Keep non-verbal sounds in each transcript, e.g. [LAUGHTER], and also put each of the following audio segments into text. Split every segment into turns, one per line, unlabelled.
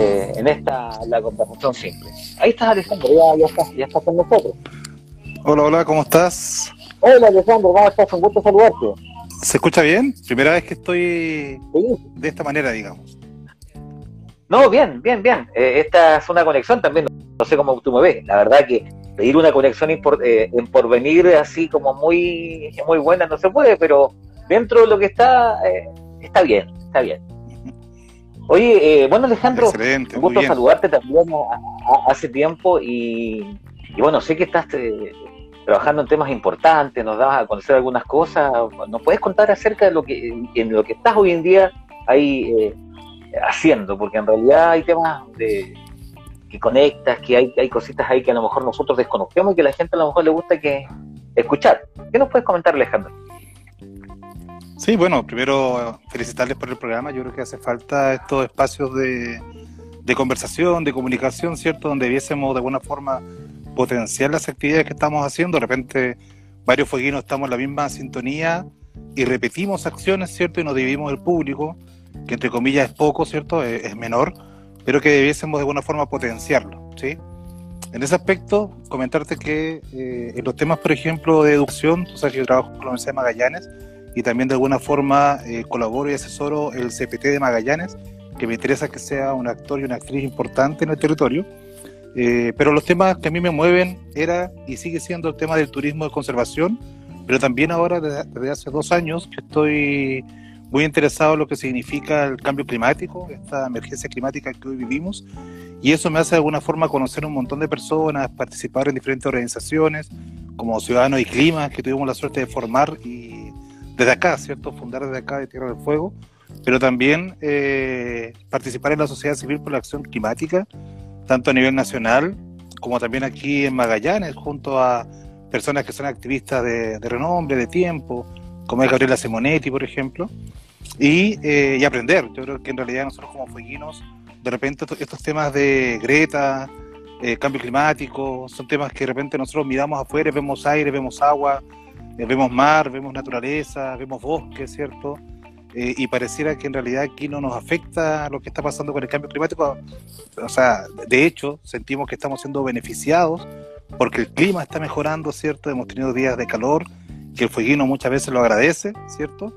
eh, en esta la conversación simple. Ahí estás, Alejandro, ya, ya, estás, ya estás con nosotros.
Hola, hola, ¿cómo estás?
Hola, Alejandro, ¿cómo estás? Un gusto saludarte.
¿Se escucha bien? Primera vez que estoy de esta manera, digamos.
No, bien, bien, bien. Eh, esta es una conexión también, no sé cómo tú me ves. La verdad que pedir una conexión eh, en porvenir así como muy, muy buena no se puede, pero dentro de lo que está, eh, está bien, está bien. Oye, bueno Alejandro, un gusto saludarte también hace tiempo y, bueno, sé que estás trabajando en temas importantes, nos das a conocer algunas cosas. ¿Nos puedes contar acerca de lo que en lo que estás hoy en día ahí haciendo, porque en realidad hay temas de, que conectas, que hay, hay cositas ahí que a lo mejor nosotros desconocemos y que a la gente a lo mejor le gusta que escuchar. ¿Qué nos puedes comentar, Alejandro?
Sí, bueno, primero felicitarles por el programa. Yo creo que hace falta estos espacios de, de conversación, de comunicación, ¿cierto? Donde viésemos de alguna forma potenciar las actividades que estamos haciendo. De repente, varios fueguinos estamos en la misma sintonía y repetimos acciones, ¿cierto? Y nos dividimos el público que entre comillas es poco, ¿cierto? Es, menor, pero que debiésemos de alguna forma potenciarlo, ¿sí? En ese aspecto, comentarte que eh, en los temas, por ejemplo, de educación, tú sabes que yo trabajo con la Universidad de Magallanes y también de alguna forma eh, colaboro y asesoro el CPT de Magallanes, que me interesa que sea un actor y una actriz importante en el territorio. Eh, pero los temas que a mí me mueven era y sigue siendo el tema del turismo de conservación, pero también ahora desde hace dos años que estoy muy interesado en lo que significa el cambio climático, esta emergencia climática que hoy vivimos, y eso me hace de alguna forma conocer un montón de personas, participar en diferentes organizaciones, como Ciudadanos y Clima, que tuvimos la suerte de formar y desde acá, ¿cierto? Fundar desde acá de Tierra del Fuego, pero también eh, participar en la sociedad civil por la acción climática, tanto a nivel nacional como también aquí en Magallanes, junto a personas que son activistas de, renombre, de tiempo, como es Gabriela Simonetti, por ejemplo, eh, y, aprender. Yo creo que en realidad nosotros como fueguinos, de repente estos temas de Greta, eh, cambio climático, son temas que de repente nosotros miramos afuera, vemos aire, vemos agua, vemos mar, vemos naturaleza, vemos bosque, ¿cierto? y pareciera que en realidad aquí no nos afecta lo que está pasando con el cambio climático. O sea, de hecho, sentimos que estamos siendo beneficiados porque el clima está mejorando, ¿cierto? Hemos tenido días de calor, que el fueguino muchas veces lo agradece, ¿cierto?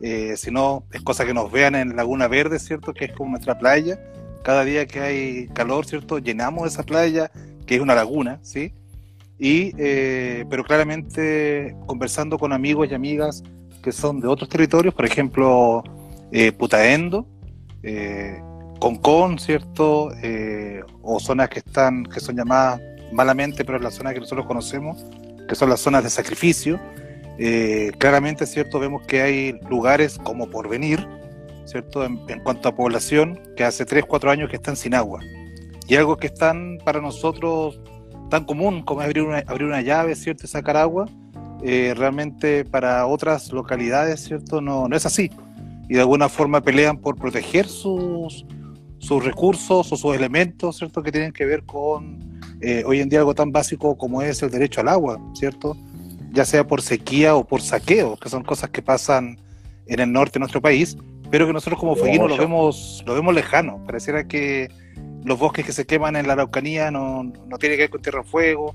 Eh, si no, es cosa que nos vean en Laguna Verde, ¿cierto? Que es como nuestra playa. Cada día que hay calor, ¿cierto? Llenamos esa playa, que es una laguna, ¿sí? Y, eh, pero claramente conversando con amigos y amigas que son de otros territorios, por ejemplo, eh, Putaendo, eh, Concón, ¿cierto? o zonas que están, que son llamadas malamente, pero es la que nosotros conocemos, que son las zonas de sacrificio, eh, claramente, ¿cierto? Vemos que hay lugares como Porvenir, ¿cierto? En, cuanto a población, que hace 3, 4 años que están sin agua. Y algo que es tan para nosotros tan común como abrir una, abrir una llave, ¿cierto? Y sacar agua, eh, realmente para otras localidades, ¿cierto? No, no es así. Y de alguna forma pelean por proteger sus, sus recursos o sus elementos, ¿cierto? Que tienen que ver con eh, hoy en día algo tan básico como es el derecho al agua, ¿cierto? ya sea por sequía o por saqueo, que son cosas que pasan en el norte de nuestro país, pero que nosotros como fueguinos lo vemos, lo vemos lejano. Pareciera que los bosques que se queman en la Araucanía no, no tiene que ver con tierra fuego,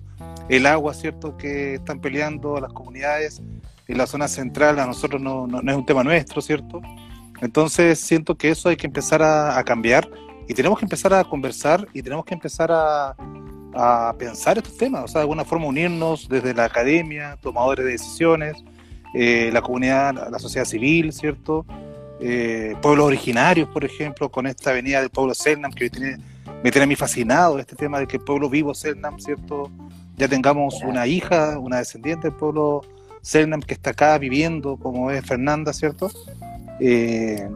el agua, ¿cierto?, que están peleando las comunidades en la zona central, a nosotros no, no, es un tema nuestro, ¿cierto? Entonces siento que eso hay que empezar a cambiar y tenemos que empezar a conversar y tenemos que empezar a, a pensar estos temas, o sea, de alguna forma unirnos desde la academia, tomadores de decisiones, eh, la comunidad, la sociedad civil, ¿cierto? Eh, pueblos originarios, por ejemplo, con esta avenida del pueblo Selnam, que tiene, me tiene a mí fascinado este tema de que el pueblo vivo Selnam, ¿cierto? Ya tengamos una hija, una descendiente del pueblo Selnam que está acá viviendo, como es Fernanda, ¿cierto? Eh,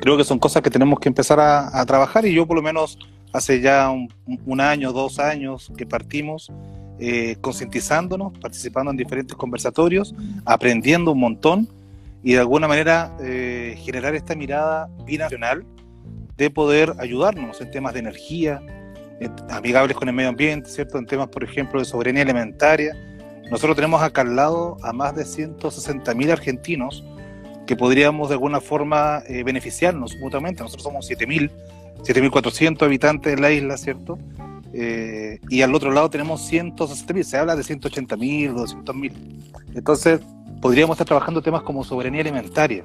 creo que son cosas que tenemos que empezar a, a trabajar y yo por lo menos hace ya un, año, dos años que partimos eh, concientizándonos, participando en diferentes conversatorios, aprendiendo un montón y de alguna manera eh, generar esta mirada binacional de poder ayudarnos en temas de energía, amigables con el medio ambiente, ¿cierto? En temas, por ejemplo, de soberanía alimentaria. Nosotros tenemos acá al lado a más de 160.000 argentinos que podríamos de alguna forma eh, beneficiarnos mutuamente. Nosotros somos 7.000 7.400 habitantes en la isla, ¿cierto? Eh, y al otro lado tenemos 160.000, se habla de 180.000, 200.000. Entonces, podríamos estar trabajando temas como soberanía alimentaria,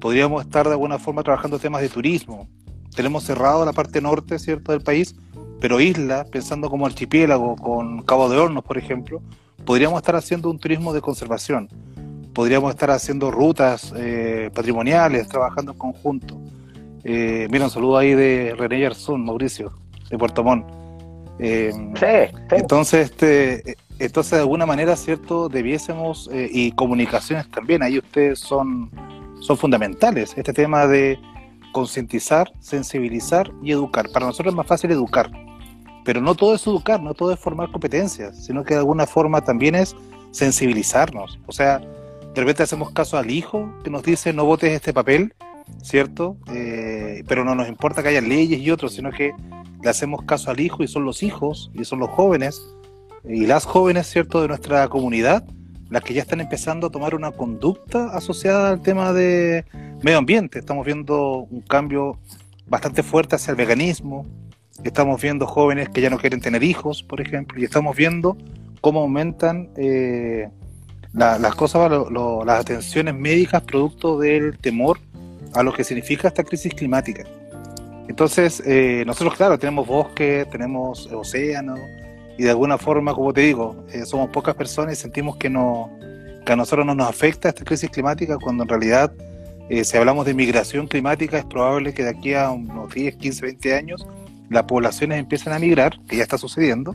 podríamos estar de alguna forma trabajando temas de turismo. Tenemos cerrado la parte norte, ¿cierto?, del país, pero isla, pensando como archipiélago, con Cabo de Hornos, por ejemplo, podríamos estar haciendo un turismo de conservación, podríamos estar haciendo rutas eh, patrimoniales, trabajando en conjunto. Eh, mira, un saludo ahí de René Yarzún, Mauricio, de Puerto Montt. Eh, sí, Entonces, este, entonces, de alguna manera, ¿cierto? Debiésemos, eh, y comunicaciones también, ahí ustedes son, son fundamentales. Este tema de concientizar, sensibilizar y educar. Para nosotros es más fácil educar, pero no todo es educar, no todo es formar competencias, sino que de alguna forma también es sensibilizarnos. O sea, de repente hacemos caso al hijo que nos dice no votes este papel, ¿cierto? Eh, pero no nos importa que haya leyes y otros, sino que le hacemos caso al hijo y son los hijos y son los jóvenes y las jóvenes, ¿cierto?, de nuestra comunidad, las que ya están empezando a tomar una conducta asociada al tema de medio ambiente. Estamos viendo un cambio bastante fuerte hacia el veganismo, estamos viendo jóvenes que ya no quieren tener hijos, por ejemplo, y estamos viendo cómo aumentan eh, las cosas, las atenciones médicas producto del temor a lo que significa esta crisis climática. Entonces, eh, nosotros, claro, tenemos bosque, tenemos océano, y de alguna forma, como te digo, eh, somos pocas personas y sentimos que, no, que a nosotros no nos afecta esta crisis climática cuando en realidad, eh, si hablamos de migración climática, es probable que de aquí a unos 10, 15, 20 años las poblaciones empiecen a migrar, que ya está sucediendo,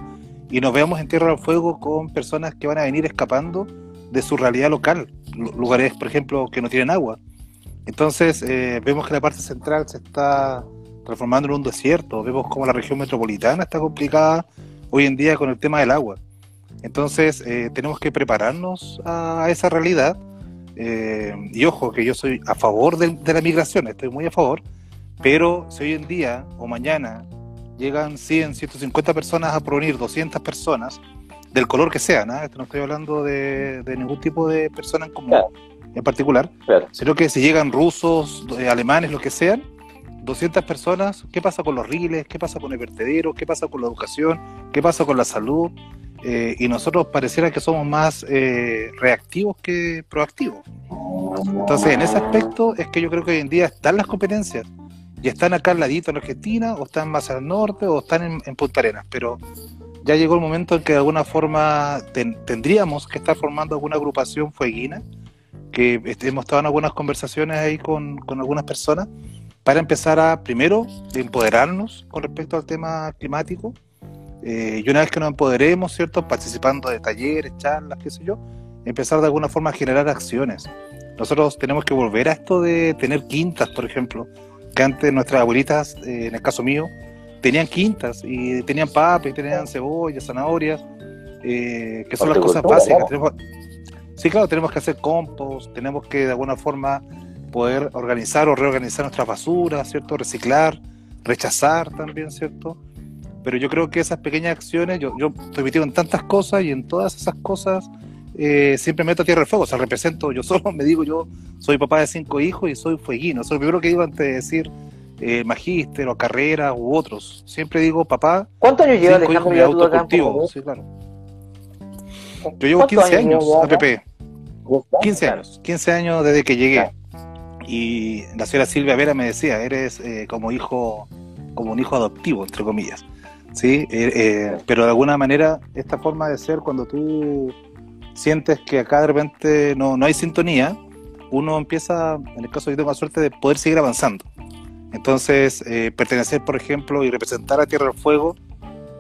y nos veamos en Tierra del Fuego con personas que van a venir escapando de su realidad local, lugares, por ejemplo, que no tienen agua. Entonces, vemos que la parte central se está transformando en un desierto. Vemos cómo la región metropolitana está complicada hoy en día con el tema del agua. Entonces, eh, tenemos que prepararnos a esa realidad. Eh, y ojo, que yo soy a favor de, la migración, estoy muy a favor, pero si hoy en día o mañana llegan 100, 150 personas a provenir 200 personas, del color que sea, ¿no? no estoy hablando de, ningún tipo de persona en común, en particular, sino que si llegan rusos, eh, alemanes, lo que sean, 200 personas, ¿qué pasa con los riles? ¿Qué pasa con el vertedero? ¿Qué pasa con la educación? ¿Qué pasa con la salud? Eh, y nosotros pareciera que somos más eh, reactivos que proactivos. Entonces, en ese aspecto es que yo creo que hoy en día están las competencias. Y están acá al ladito en Argentina, o están más al norte, o están en, Punta Arenas. Pero ya llegó el momento en que de alguna forma tendríamos que estar formando alguna agrupación fueguina, que hemos estado en algunas conversaciones ahí con algunas personas, para empezar a, primero, empoderarnos con respecto al tema climático. Eh, y una vez que nos empoderemos, ¿cierto? Participando de talleres, charlas, qué sé yo, empezar de alguna forma a generar acciones. Nosotros tenemos que volver a esto de tener quintas, por ejemplo, que antes nuestras abuelitas, eh, en el caso mío, tenían quintas y tenían papas, y tenían cebollas, zanahorias, eh, que son las cosas básicas. sí, claro, tenemos que hacer compost, tenemos que de alguna forma poder organizar o reorganizar nuestras basuras, ¿cierto? Reciclar, rechazar también, ¿cierto? Pero yo creo que esas pequeñas acciones, yo, yo estoy metido en tantas cosas y en todas esas cosas eh, siempre meto a tierra del fuego, o sea, represento yo solo, [LAUGHS] me digo yo, soy papá de cinco hijos y soy fueguino, eso es lo primero que digo antes de decir eh, magíster o carrera u otros, siempre digo papá.
¿Cuántos años llevas Alejandro
ya autocultivo? Sí, claro. Yo llevo 15 años, APP. 15 años, 15 años desde que llegué. Y la señora Silvia Vera me decía, eres eh, como hijo, como un hijo adoptivo, entre comillas. ¿sí? Eh, eh, pero de alguna manera, esta forma de ser, cuando tú sientes que acá de repente no, no hay sintonía, uno empieza, en el caso de yo tengo la suerte de poder seguir avanzando. Entonces, pertenecer, por ejemplo, y representar a Tierra del Fuego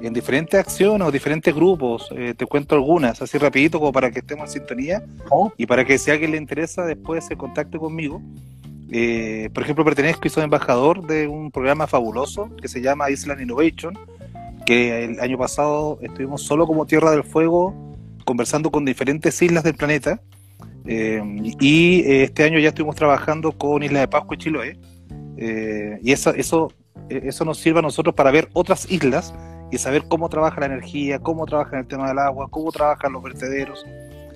en diferentes acciones o diferentes grupos. te cuento algunas, así rapidito, como para que estemos en sintonía oh. y para que si a alguien le interesa después se contacte conmigo. Eh, por ejemplo, pertenezco y soy embajador de un programa fabuloso que se llama Island Innovation, que el año pasado estuvimos solo como Tierra del Fuego conversando con diferentes islas del planeta. Eh, y eh, este año ya estuvimos trabajando con Isla de Pascua y Chiloé. y eso, eso, eso nos sirve a nosotros para ver otras islas y saber cómo trabaja la energía, cómo trabaja el tema del agua, cómo trabajan los vertederos,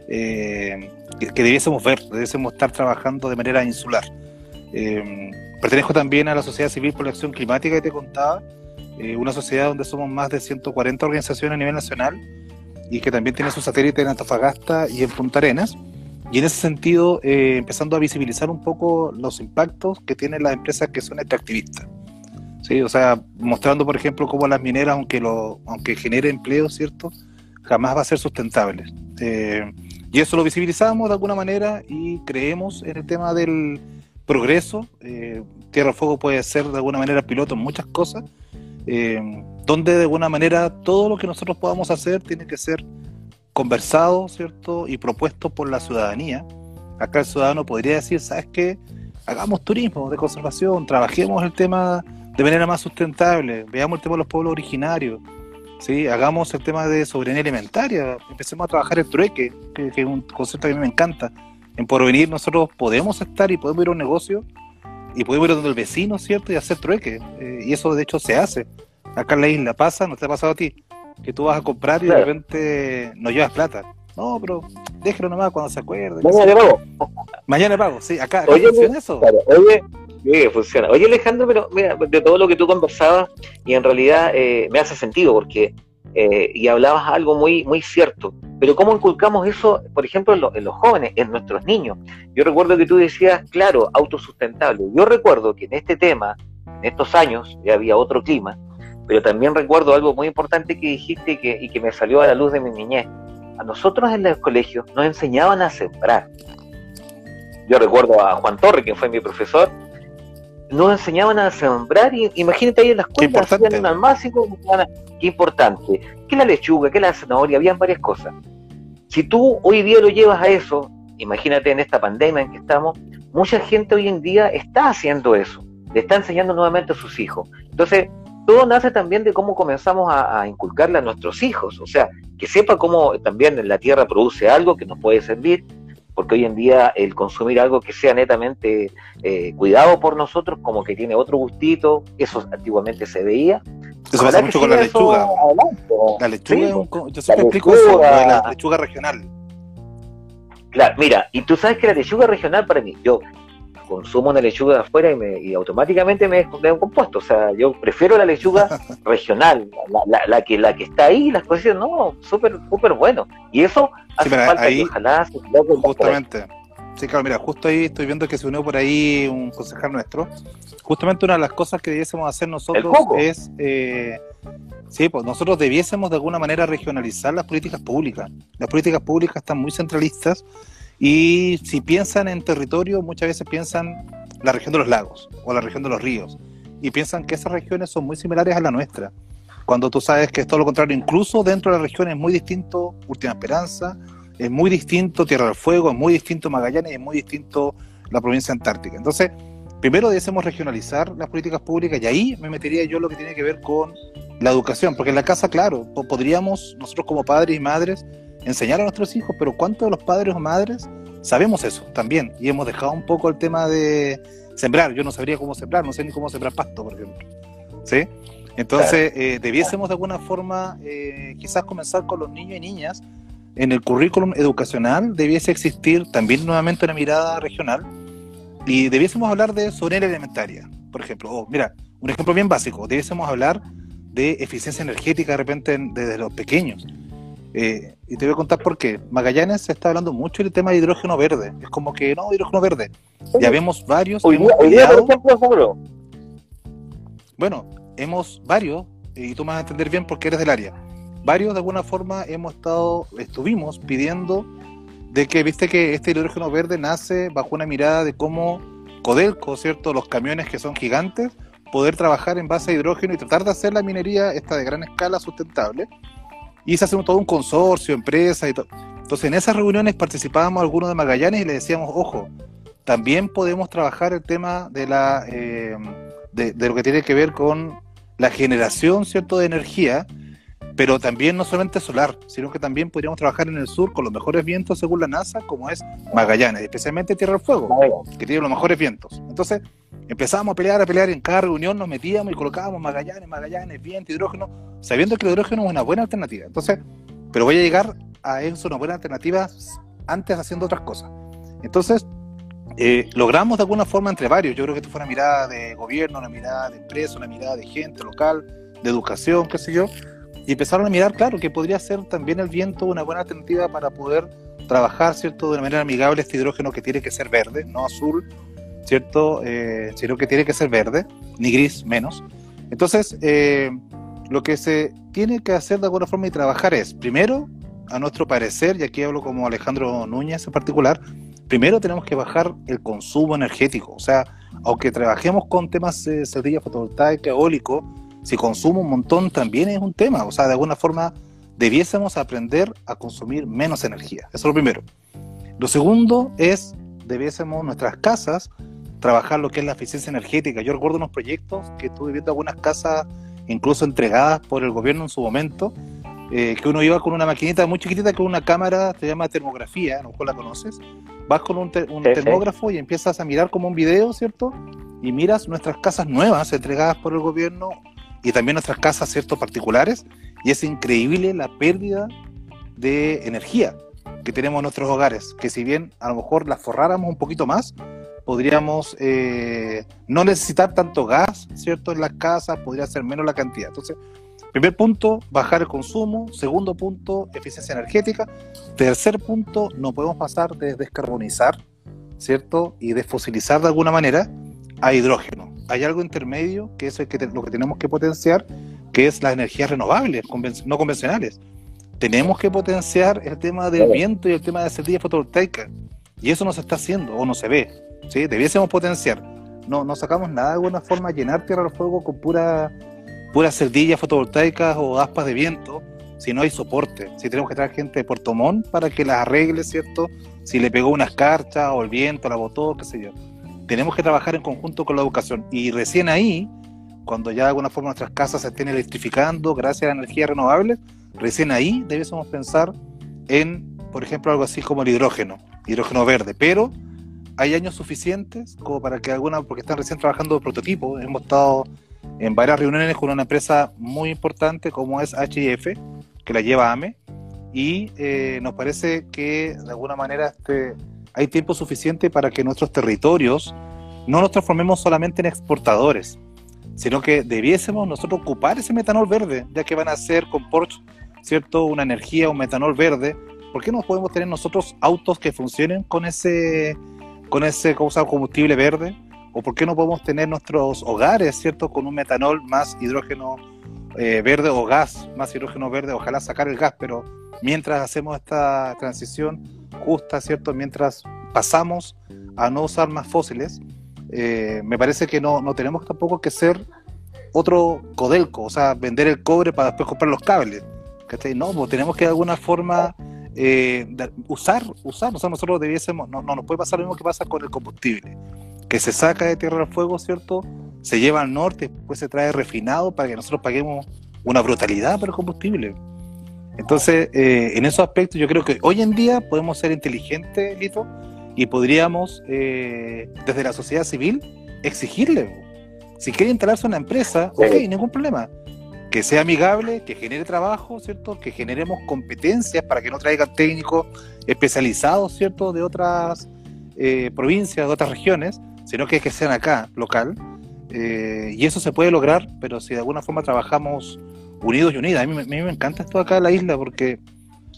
que, que, debiésemos ver, debiésemos estar trabajando de manera insular. Eh, pertenezco también a la Sociedad Civil por la Acción Climática que te contaba, eh, una sociedad donde somos más de 140 organizaciones a nivel nacional y que también tiene su satélite en Antofagasta y en Punta Arenas. Y en ese sentido, eh, empezando a visibilizar un poco los impactos que tienen las empresas que son extractivistas. ¿Sí? O sea, mostrando, por ejemplo, cómo las mineras, aunque, lo, aunque genere empleo, ¿cierto? Jamás va a ser sustentable. Eh, y eso lo visibilizamos de alguna manera y creemos en el tema del progreso. Eh, Tierra Fuego puede ser de alguna manera piloto en muchas cosas, eh, donde de alguna manera todo lo que nosotros podamos hacer tiene que ser conversado, ¿cierto? Y propuesto por la ciudadanía. Acá el ciudadano podría decir, ¿sabes qué? Hagamos turismo de conservación, trabajemos el tema de manera más sustentable, veamos el tema de los pueblos originarios, ¿sí? hagamos el tema de soberanía alimentaria, empecemos a trabajar el trueque, que, es un concepto que a mí me encanta. En Porvenir nosotros podemos estar y podemos ir a un negocio y podemos ir donde el vecino, ¿cierto? Y hacer trueque. Eh, y eso de hecho se hace. Acá en la isla pasa, ¿no te ha pasado a ti? Que tú vas a comprar y de repente no llevas plata. No, pero déjelo nomás cuando se acuerde.
Mañana pago.
Mañana pago, sí. Acá, acá funciona eso.
oye, Sí, funciona. Oye, Alejandro, pero mira, de todo lo que tú conversabas, y en realidad eh, me hace sentido, porque, eh, y hablabas algo muy, muy cierto, pero ¿cómo inculcamos eso, por ejemplo, en, los jóvenes, en nuestros niños? Yo recuerdo que tú decías, claro, autosustentable. Yo recuerdo que en este tema, en estos años, ya había otro clima, pero también recuerdo algo muy importante que dijiste y que me salió a la luz de mi niñez. A nosotros en los colegios nos enseñaban a sembrar. Yo recuerdo a Juan Torre, que fue mi profesor, nos enseñaban a sembrar y imagínate ahí en la escuela hacían un almácigo, qué importante, que la lechuga, que la zanahoria, habían varias cosas. Si tú hoy día lo llevas a eso, imagínate en esta pandemia en que estamos, mucha gente hoy en día está haciendo eso, le está enseñando nuevamente a sus hijos. Entonces, todo nace también de cómo comenzamos a, a, inculcarle a nuestros hijos, o sea, que sepa cómo también la tierra produce algo que nos puede servir, porque hoy en día el consumir algo que sea netamente eh, cuidado por nosotros, como que tiene otro gustito, eso antiguamente se veía.
Eso pasa mucho con la lechuga. La lechuga, es un, yo siempre explico eso, la lechuga regional.
Claro, mira, y tú sabes que la lechuga regional para mí, yo consumo una lechuga de afuera y, me, y automáticamente me, me un compuesto. O sea, yo prefiero la lechuga [LAUGHS] regional, la, la, que, la que está ahí, las cosas, no, súper súper bueno. Y eso hace falta
ahí, ojalá Justamente. Sí, claro, mira, justo ahí estoy viendo que se unió por ahí un concejal nuestro. Justamente una de las cosas que debiésemos hacer nosotros es, eh, sí, pues nosotros debiésemos de alguna manera regionalizar las políticas públicas. Las políticas públicas están muy centralistas y si piensan en territorio, muchas veces piensan la región de los lagos o la región de los ríos. Y piensan que esas regiones son muy similares a la nuestra. Cuando tú sabes que es todo lo contrario, incluso dentro de la región es muy distinto Última Esperanza, es muy distinto Tierra del Fuego, es muy distinto Magallanes, es muy distinto la provincia antártica. Entonces, primero debemos regionalizar las políticas públicas y ahí me metería yo lo que tiene que ver con la educación, porque en la casa, claro, podríamos nosotros como padres y madres enseñar a nuestros hijos, pero ¿cuántos de los padres o madres sabemos eso también? Y hemos dejado un poco el tema de sembrar. Yo no sabría cómo sembrar, no sé ni cómo sembrar pasto, por ejemplo. ¿Sí? Entonces, eh, debiésemos de alguna forma eh, quizás comenzar con los niños y niñas. En el currículum educacional debiese existir también nuevamente una mirada regional y debiésemos hablar de soberanía alimentaria, por ejemplo. Oh, mira, un ejemplo bien básico, debiésemos hablar de eficiencia energética de repente desde los pequeños. Eh, y te voy a contar por qué. Magallanes se está hablando mucho del tema de hidrógeno verde. Es como que no, hidrógeno verde. Ya vemos varios.
Hoy, día, por ejemplo,
Bueno, hemos varios, y tú me vas a entender bien porque eres del área. Varios de alguna forma hemos estado, estuvimos pidiendo de que, viste que este hidrógeno verde nace bajo una mirada de cómo Codelco, ¿cierto? Los camiones que son gigantes, poder trabajar en base a hidrógeno y tratar de hacer la minería esta de gran escala sustentable y se hace todo un consorcio, empresas y todo. Entonces en esas reuniones participábamos algunos de Magallanes y le decíamos, ojo, también podemos trabajar el tema de, la, eh, de, lo que tiene que ver con la generación cierto de energía, pero también no solamente solar, sino que también podríamos trabajar en el sur con los mejores vientos según la NASA, como es Magallanes, especialmente Tierra del Fuego, que tiene los mejores vientos. Entonces, Empezábamos a pelear, a pelear en cada reunión, nos metíamos y colocábamos Magallanes, Magallanes, viento, hidrógeno, sabiendo que el hidrógeno es una buena alternativa. Entonces, pero voy a llegar a eso, una buena alternativa, antes haciendo otras cosas. Entonces, eh, logramos de alguna forma entre varios, yo creo que esto fue una mirada de gobierno, una mirada de empresa, una mirada de gente local, de educación, qué sé yo, y empezaron a mirar, claro, que podría ser también el viento una buena alternativa para poder trabajar, ¿cierto?, de una manera amigable este hidrógeno que tiene que ser verde, no azul, ¿cierto?, eh, sino que tiene que ser verde, ni gris menos. Entonces, eh, lo que se tiene que hacer de alguna forma y trabajar es, primero, a nuestro parecer, y aquí hablo como Alejandro Núñez en particular, primero tenemos que bajar el consumo energético. O sea, aunque trabajemos con temas de cerdilla fotovoltaica, eólico, si consumo un montón también es un tema. O sea, de alguna forma debiésemos aprender a consumir menos energía. Eso es lo primero. Lo segundo es, debiésemos nuestras casas trabajar lo que es la eficiencia energética. Yo recuerdo unos proyectos que estuve viendo algunas casas incluso entregadas por el gobierno en su momento, eh, que uno iba con una maquinita muy chiquitita con una cámara, se llama termografía, a lo mejor la conoces, vas con un, termógrafo y empiezas a mirar como un video, ¿cierto? Y miras nuestras casas nuevas entregadas por el gobierno y también nuestras casas, ¿cierto? Particulares, y es increíble la pérdida de energía que tenemos en nuestros hogares, que si bien a lo mejor las forráramos un poquito más, podríamos eh, no necesitar tanto gas, ¿cierto? En las casas, podría ser menos la cantidad. Entonces, Primer punto, bajar el consumo. Segundo punto, eficiencia energética. Tercer punto, no podemos pasar de descarbonizar, ¿cierto? Y desfosilizar de alguna manera a hidrógeno. Hay algo intermedio que es lo que tenemos que potenciar, que es las energías renovables, no convencionales. Tenemos que potenciar el tema del viento y el tema de la cerdilla fotovoltaica. Y eso no se está haciendo o no se ve. ¿sí? Debiésemos potenciar. No, no sacamos nada de alguna forma llenar tierra al fuego con pura puras cerdillas fotovoltaicas o aspas de viento si no hay soporte. Si tenemos que traer gente de Puerto Montt para que las arregle, ¿cierto? Si le pegó una escarcha o el viento la botó, qué sé yo. Tenemos que trabajar en conjunto con la educación. Y recién ahí, cuando ya de alguna forma nuestras casas se estén electrificando gracias a energías renovables, recién ahí debemos pensar en, por ejemplo, algo así como el hidrógeno, hidrógeno verde. Pero hay años suficientes como para que alguna, porque están recién trabajando prototipos, hemos estado en varias reuniones con una empresa muy importante como es HIF, que la lleva AME, y eh, nos parece que de alguna manera este, hay tiempo suficiente para que nuestros territorios no nos transformemos solamente en exportadores, sino que debiésemos nosotros ocupar ese metanol verde, ya que van a ser con Porsche, ¿cierto? Una energía, un metanol verde. ¿Por qué no podemos tener nosotros autos que funcionen con ese, con ese combustible verde? ¿O por qué no podemos tener nuestros hogares, ¿cierto?, con un metanol más hidrógeno eh, verde o gas más hidrógeno verde, ojalá sacar el gas, pero mientras hacemos esta transición justa, ¿cierto?, mientras pasamos a no usar más fósiles, eh, me parece que no, no tenemos tampoco que ser otro Codelco, o sea, vender el cobre para después comprar los cables. ¿cachai? No, pues tenemos que de alguna forma eh, usar, usar, o sea, nosotros debiésemos, no, no nos puede pasar lo mismo que pasa con el combustible que se saca de Tierra del Fuego, ¿cierto? Se lleva al norte, después se trae refinado para que nosotros paguemos una brutalidad por el combustible. Entonces, eh, en esos aspectos yo creo que hoy en día podemos ser inteligentes, Lito, y podríamos, eh, desde la sociedad civil, exigirle. Si quiere instalarse una empresa, ok, ningún problema. Que sea amigable, que genere trabajo, ¿cierto? Que generemos competencias para que no traigan técnicos especializados, ¿cierto? De otras eh, provincias, de otras regiones, sino que sean acá, local. Eh, y eso se puede lograr, pero si de alguna forma trabajamos unidos y unidas. A mí, me encanta esto acá en la isla porque,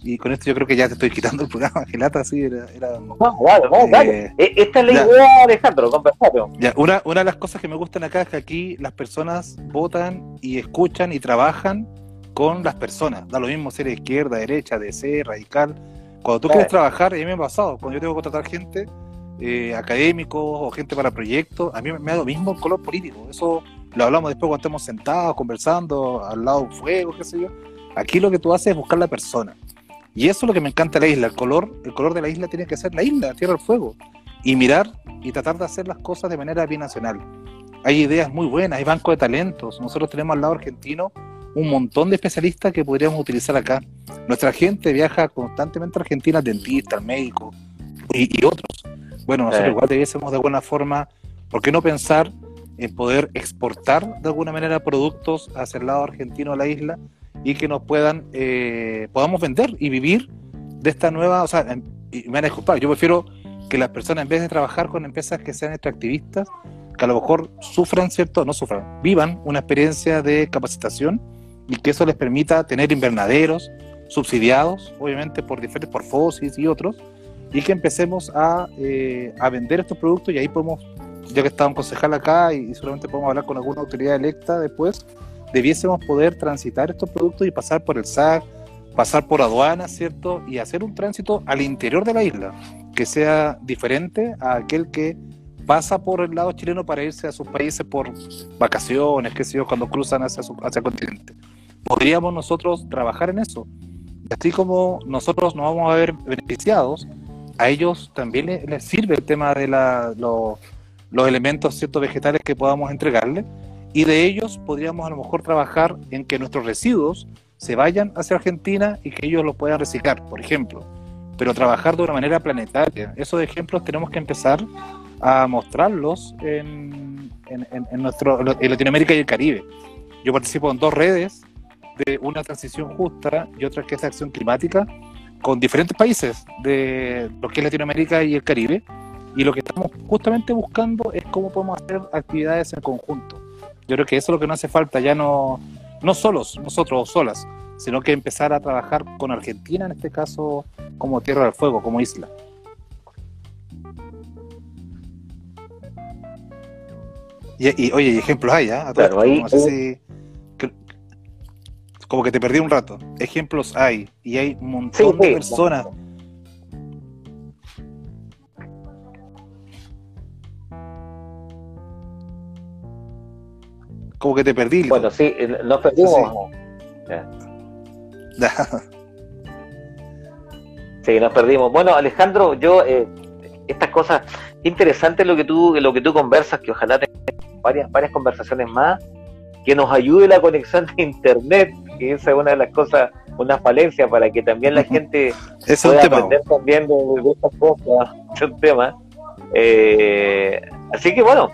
y con esto yo creo que ya te estoy quitando el programa, [LAUGHS] Gelata, así era... era
no, vale, vale. Eh, e, esta es la idea, Alejandro,
Ya, una, una de las cosas que me gustan acá es que aquí las personas votan y escuchan y trabajan con las personas. Da lo mismo ser de izquierda, derecha, DC, radical. Cuando tú quieres trabajar, a mí me ha pasado, cuando yo tengo que contratar gente, eh, académicos o gente para proyectos, a mí me da lo mismo el color político. Eso lo hablamos después cuando estemos sentados, conversando, al lado de un fuego, qué sé yo. Aquí lo que tú haces es buscar la persona. Y eso es lo que me encanta de la isla. El color, el color de la isla tiene que ser la isla, tierra del fuego. Y mirar y tratar de hacer las cosas de manera binacional. Hay ideas muy buenas, hay bancos de talentos. Nosotros tenemos al lado argentino un montón de especialistas que podríamos utilizar acá. Nuestra gente viaja constantemente a Argentina, dentistas, médicos y, y otros. Bueno, nosotros igual debiésemos de alguna forma, ¿por qué no pensar en poder exportar de alguna manera productos hacia el lado argentino de la isla y que nos puedan, eh, podamos vender y vivir de esta nueva, o sea, y me van a yo prefiero que las personas en vez de trabajar con empresas que sean extractivistas, que a lo mejor sufran, ¿cierto? No sufran, vivan una experiencia de capacitación y que eso les permita tener invernaderos subsidiados, obviamente por diferentes, por FOSIS y otros, y que empecemos a, eh, a vender estos productos y ahí podemos, ya que está un concejal acá y, solamente podemos hablar con alguna autoridad electa después, debiésemos poder transitar estos productos y pasar por el SAC, pasar por aduanas, ¿cierto? Y hacer un tránsito al interior de la isla, que sea diferente a aquel que pasa por el lado chileno para irse a sus países por vacaciones, qué sé yo, cuando cruzan hacia, su, hacia el continente. Podríamos nosotros trabajar en eso. Así como nosotros nos vamos a ver beneficiados, a ellos también les, sirve el tema de la, los elementos ciertos vegetales que podamos entregarles y de ellos podríamos a lo mejor trabajar en que nuestros residuos se vayan hacia Argentina y que ellos los puedan reciclar, por ejemplo, pero trabajar de una manera planetaria. Esos ejemplos tenemos que empezar a mostrarlos en, en, nuestro, en Latinoamérica y el Caribe. Yo participo en dos redes de una transición justa y otra que es la acción climática con diferentes países de lo que es Latinoamérica y el Caribe. Y lo que estamos justamente buscando es cómo podemos hacer actividades en conjunto. Yo creo que eso es lo que nos hace falta, ya no, no solos, nosotros o solas, sino que empezar a trabajar con Argentina, en este caso, como Tierra del Fuego, como isla. Y, oye, ejemplos hay, ¿ah? Claro, ahí, como que te perdí un rato. Ejemplos hay, y hay un montón de personas. Como que te perdí.
Bueno, sí, nos perdimos. Sí. nos perdimos. Bueno, Alejandro, yo eh, estas cosas interesantes lo que tú lo que tú conversas, que ojalá varias, varias conversaciones más, que nos ayude la conexión de internet, que esa es una de las cosas, una falencia para que también la gente pueda aprender también de, estas cosas, [LAUGHS] es un tema. Eh, así que bueno,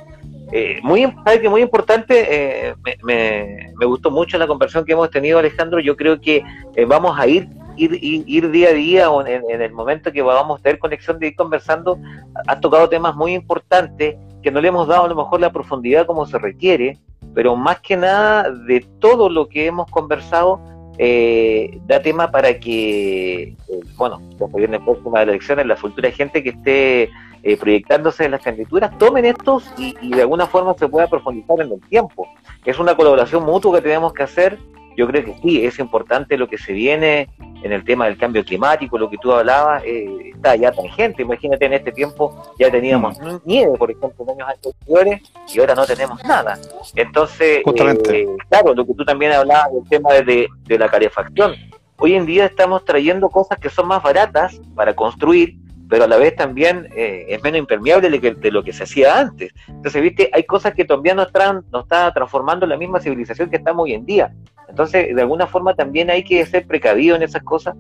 eh, muy, muy importante, eh, me, me, gustó mucho la conversación que hemos tenido, Alejandro. Yo creo que eh, vamos a ir, ir, ir, día a día o en, en, el momento que vamos a tener conexión de ir conversando. Has tocado temas muy importantes que no le hemos dado a lo mejor la profundidad como se requiere, pero más que nada de todo lo que hemos conversado, eh, da tema para que, eh, bueno, cuando viene próxima elecciones, la futura gente que esté eh, proyectándose en las candidaturas, tomen estos y, de alguna forma se pueda profundizar en el tiempo. Es una colaboración mutua que tenemos que hacer yo creo que sí, es importante lo que se viene en el tema del cambio climático, lo que tú hablabas, eh, está ya tangente. Imagínate, en este tiempo ya teníamos mm. nieve, por ejemplo, en años anteriores, y ahora no tenemos nada. Entonces, eh, claro, lo que tú también hablabas del tema de, de la calefacción. Hoy en día estamos trayendo cosas que son más baratas para construir, pero a la vez también eh, es menos impermeable de, lo que se hacía antes. Entonces, viste, hay cosas que todavía no están, no está transformando la misma civilización que estamos hoy en día. Entonces, de alguna forma también hay que ser precavido en esas cosas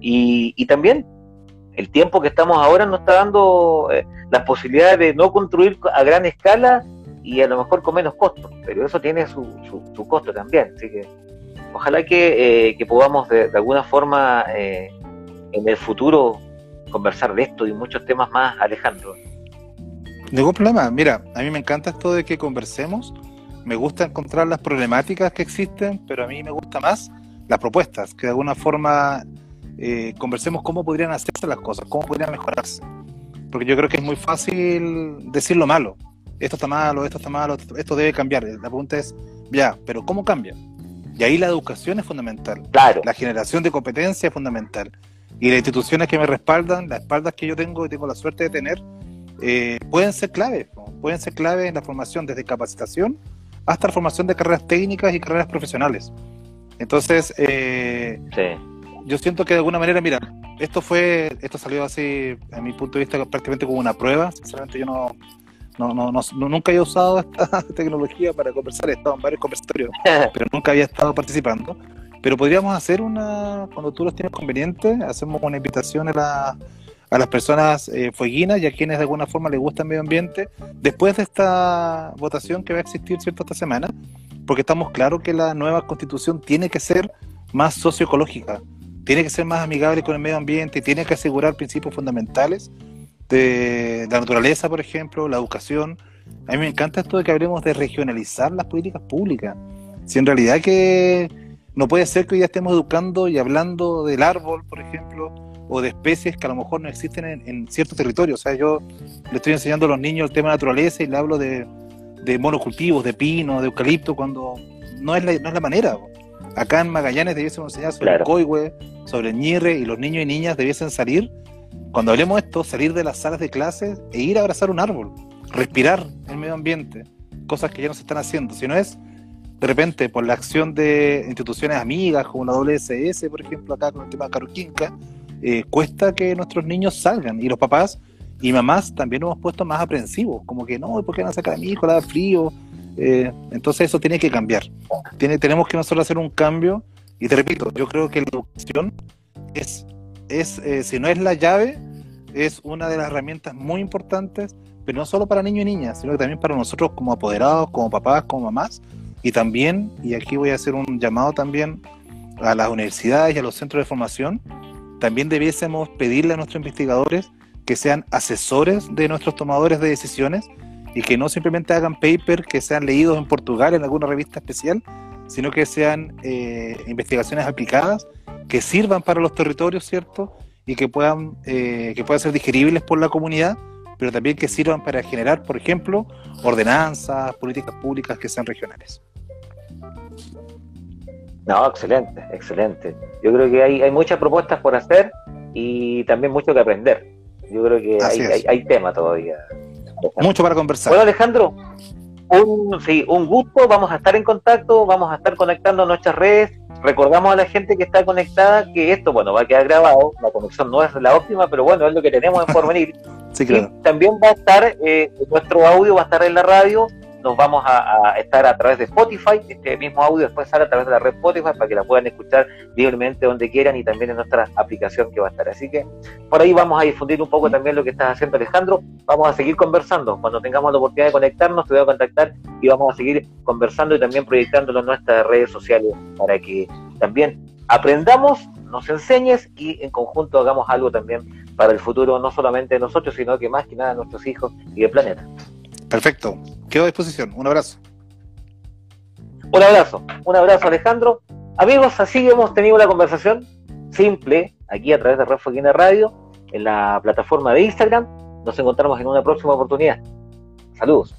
y, y también el tiempo que estamos ahora nos está dando eh, las posibilidades de no construir a gran escala y a lo mejor con menos costos, pero eso tiene su, su, costo también, así que ojalá que, eh, podamos de, alguna forma en el futuro conversar de esto y muchos temas más, Alejandro.
Ningún problema. Mira, a mí me encanta esto de que conversemos. Me gusta encontrar las problemáticas que existen, pero a mí me gusta más las propuestas, que de alguna forma eh, conversemos cómo podrían hacerse las cosas, cómo podrían mejorarse. Porque yo creo que es muy fácil decir lo malo. Esto está malo, esto está malo, esto debe cambiar. La pregunta es, ya, pero ¿cómo cambia? Y ahí la educación es fundamental.
Claro.
La generación de competencia es fundamental. Y las instituciones que me respaldan, las espaldas que yo tengo y tengo la suerte de tener, eh, pueden ser clave, pueden ser clave en la formación desde capacitación hasta la formación de carreras técnicas y carreras profesionales. Entonces, eh, yo siento que de alguna manera, mira, esto fue, esto salió así, a mi punto de vista, prácticamente como una prueba. Sinceramente, yo no, no, no, no, nunca he usado esta [LAUGHS] tecnología para conversar, he estado en varios conversatorios, [LAUGHS] pero nunca había estado participando. Pero podríamos hacer una, cuando tú los tienes conveniente, hacemos una invitación a, a las personas eh, fueguinas y a quienes de alguna forma les gusta el medio ambiente, después de esta votación que va a existir cierto esta semana, porque estamos claros que la nueva constitución tiene que ser más socioecológica, tiene que ser más amigable con el medio ambiente, tiene que asegurar principios fundamentales de la naturaleza, por ejemplo, la educación. A mí me encanta esto de que hablemos de regionalizar las políticas públicas. Si en realidad que no puede ser que hoy ya estemos educando y hablando del árbol, por ejemplo, o de especies que a lo mejor no existen en, ciertos territorios. O sea, yo le estoy enseñando a los niños el tema de naturaleza y le hablo de, de monocultivos, de pino, de eucalipto, cuando no es la, no es la manera. Acá en Magallanes debiésemos enseñar sobre el coihue, sobre el ñirre, y los niños y niñas debiesen salir, cuando hablemos de esto, salir de las salas de clases e ir a abrazar un árbol, respirar el medio ambiente, cosas que ya no se están haciendo. Si no es de repente por la acción de instituciones amigas como la WSS, por ejemplo, acá con el tema de Caroquinca, eh, cuesta que nuestros niños salgan y los papás y mamás también nos hemos puesto más aprensivos, como que no, ¿por qué no sacar a mi hijo? Le da frío. Eh, entonces eso tiene que cambiar. Tiene, tenemos que nosotros hacer un cambio y te repito, yo creo que la educación es, es eh, si no es la llave, es una de las herramientas muy importantes, pero no solo para niños y niñas, sino que también para nosotros como apoderados, como papás, como mamás, y también, y aquí voy a hacer un llamado también a las universidades y a los centros de formación, también debiésemos pedirle a nuestros investigadores que sean asesores de nuestros tomadores de decisiones y que no simplemente hagan papers que sean leídos en Portugal en alguna revista especial, sino que sean eh, investigaciones aplicadas que sirvan para los territorios, ¿cierto? Y que puedan, eh, que puedan ser digeribles por la comunidad, pero también que sirvan para generar, por ejemplo, ordenanzas, políticas públicas que sean regionales.
No, excelente, excelente. Yo creo que hay, hay muchas propuestas por hacer y también mucho que aprender. Yo creo que hay, hay, tema todavía.
Mucho para conversar.
Bueno, Alejandro, un, sí, un gusto. Vamos a estar en contacto, vamos a estar conectando nuestras redes. Recordamos a la gente que está conectada que esto, bueno, va a quedar grabado. La conexión no es la óptima, pero bueno, es lo que tenemos en porvenir. [LAUGHS] sí, claro. también va a estar, eh, nuestro audio va a estar en la radio nos vamos a, estar a través de Spotify, este mismo audio después sale a través de la red Spotify para que la puedan escuchar libremente donde quieran y también en nuestra aplicación que va a estar. Así que por ahí vamos a difundir un poco también lo que estás haciendo Alejandro. Vamos a seguir conversando. Cuando tengamos la oportunidad de conectarnos, te voy a contactar y vamos a seguir conversando y también proyectándolo en nuestras redes sociales para que también aprendamos, nos enseñes y en conjunto hagamos algo también para el futuro, no solamente de nosotros, sino que más que nada de nuestros hijos y del planeta.
Perfecto. Quedo a disposición. Un abrazo.
Un abrazo. Un abrazo, Alejandro. Amigos, así hemos tenido la conversación simple aquí a través de Rafa Radio, en la plataforma de Instagram. Nos encontramos en una próxima oportunidad. Saludos.